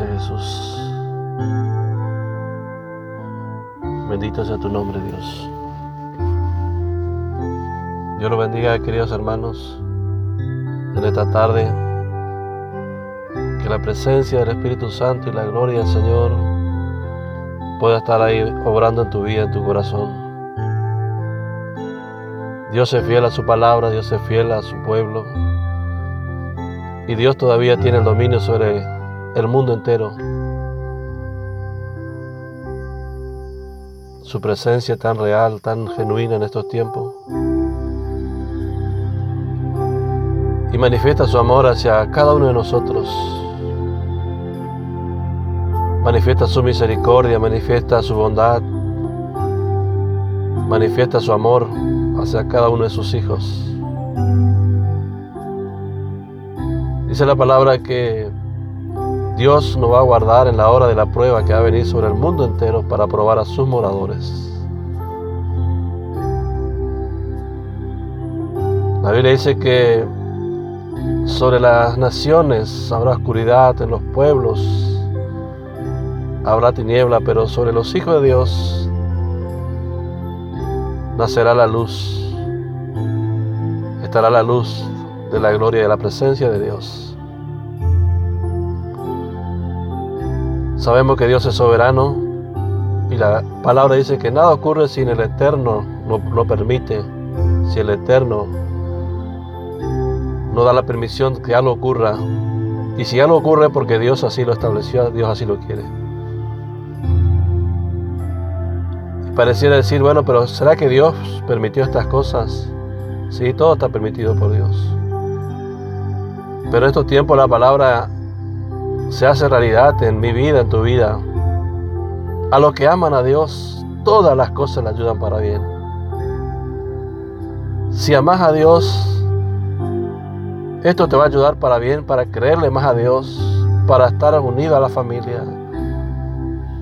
Gracias Jesús. Bendito sea tu nombre Dios. Dios lo bendiga queridos hermanos en esta tarde. Que la presencia del Espíritu Santo y la gloria del Señor pueda estar ahí obrando en tu vida, en tu corazón. Dios es fiel a su palabra, Dios es fiel a su pueblo. Y Dios todavía tiene el dominio sobre el mundo entero. Su presencia tan real, tan genuina en estos tiempos. Y manifiesta su amor hacia cada uno de nosotros. Manifiesta su misericordia, manifiesta su bondad, manifiesta su amor hacia cada uno de sus hijos. Dice la palabra que Dios nos va a guardar en la hora de la prueba que va a venir sobre el mundo entero para probar a sus moradores. La Biblia dice que sobre las naciones habrá oscuridad, en los pueblos habrá tiniebla, pero sobre los hijos de Dios nacerá la luz, estará la luz de la gloria y de la presencia de Dios. Sabemos que Dios es soberano y la palabra dice que nada ocurre si el Eterno no lo permite, si el Eterno no da la permisión que algo ocurra. Y si algo ocurre porque Dios así lo estableció, Dios así lo quiere. Pareciera decir, bueno, pero ¿será que Dios permitió estas cosas? Sí, todo está permitido por Dios. Pero en estos tiempos la palabra se hace realidad en mi vida, en tu vida. A los que aman a Dios, todas las cosas le ayudan para bien. Si amas a Dios, esto te va a ayudar para bien, para creerle más a Dios, para estar unido a la familia,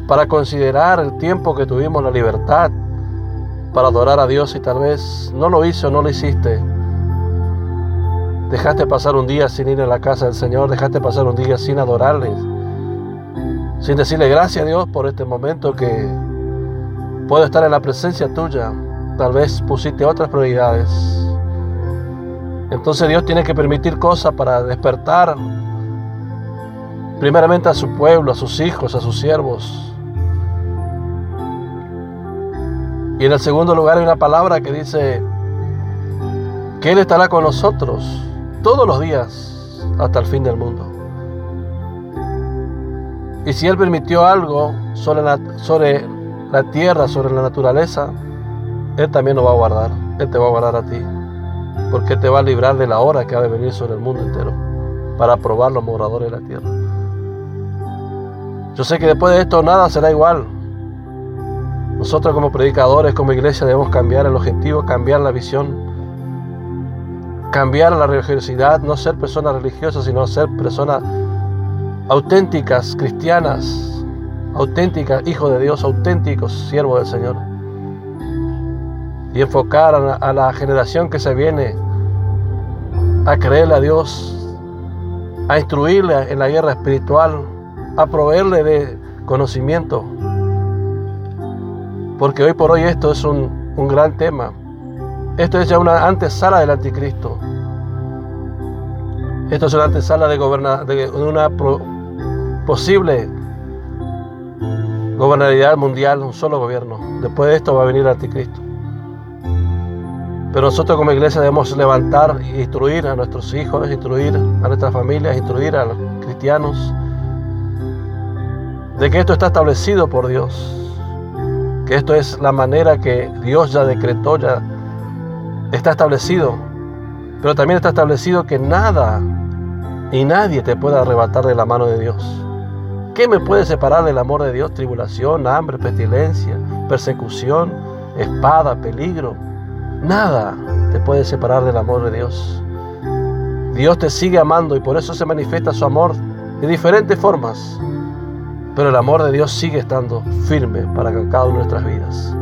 para considerar el tiempo que tuvimos la libertad para adorar a Dios y tal vez no lo hizo, no lo hiciste Dejaste pasar un día sin ir a la casa del Señor, dejaste pasar un día sin adorarle, sin decirle gracias a Dios por este momento que puedo estar en la presencia tuya. Tal vez pusiste otras prioridades. Entonces Dios tiene que permitir cosas para despertar primeramente a su pueblo, a sus hijos, a sus siervos. Y en el segundo lugar hay una palabra que dice que Él estará con nosotros todos los días hasta el fin del mundo. Y si Él permitió algo sobre la, sobre la tierra, sobre la naturaleza, Él también lo va a guardar. Él te va a guardar a ti. Porque te va a librar de la hora que ha de venir sobre el mundo entero para probar los moradores de la tierra. Yo sé que después de esto nada será igual. Nosotros como predicadores, como iglesia, debemos cambiar el objetivo, cambiar la visión cambiar la religiosidad, no ser personas religiosas, sino ser personas auténticas, cristianas, auténticas, hijos de Dios, auténticos, siervos del Señor. Y enfocar a la, generación que se viene a creerle a Dios, a instruirle en la guerra espiritual, a proveerle de conocimiento. Porque hoy por hoy esto es un, un gran tema. Esto es ya una antesala del anticristo. Esto es una antesala de, de una posible gobernabilidad mundial, un solo gobierno. Después de esto va a venir el anticristo. Pero nosotros como iglesia debemos levantar e instruir a nuestros hijos, instruir a nuestras familias, instruir a los cristianos de que esto está establecido por Dios, que esto es la manera que Dios ya decretó, ya está establecido, pero también está establecido que nada y nadie te puede arrebatar de la mano de Dios. ¿Qué me puede separar del amor de Dios? Tribulación, hambre, pestilencia, persecución, espada, peligro. Nada te puede separar del amor de Dios. Dios te sigue amando y por eso se manifiesta su amor de diferentes formas. Pero el amor de Dios sigue estando firme para cada una de nuestras vidas.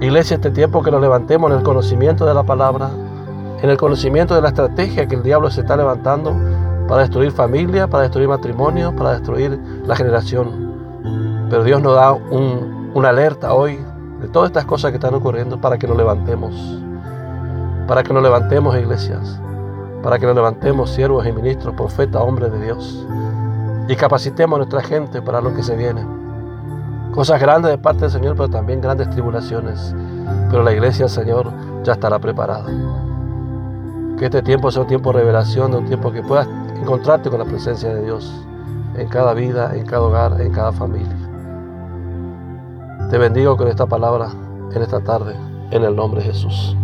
Iglesia, este tiempo que nos levantemos en el conocimiento de la palabra, en el conocimiento de la estrategia que el diablo se está levantando para destruir familia, para destruir matrimonio, para destruir la generación. Pero Dios nos da una alerta hoy de todas estas cosas que están ocurriendo para que nos levantemos. Para que nos levantemos, iglesias. Para que nos levantemos, siervos y ministros, profetas, hombres de Dios. Y capacitemos a nuestra gente para lo que se viene. Cosas grandes de parte del Señor, pero también grandes tribulaciones. Pero la iglesia del Señor ya estará preparada. Que este tiempo sea un tiempo de revelación, de un tiempo que puedas encontrarte con la presencia de Dios en cada vida, en cada hogar, en cada familia. Te bendigo con esta palabra en esta tarde, en el nombre de Jesús.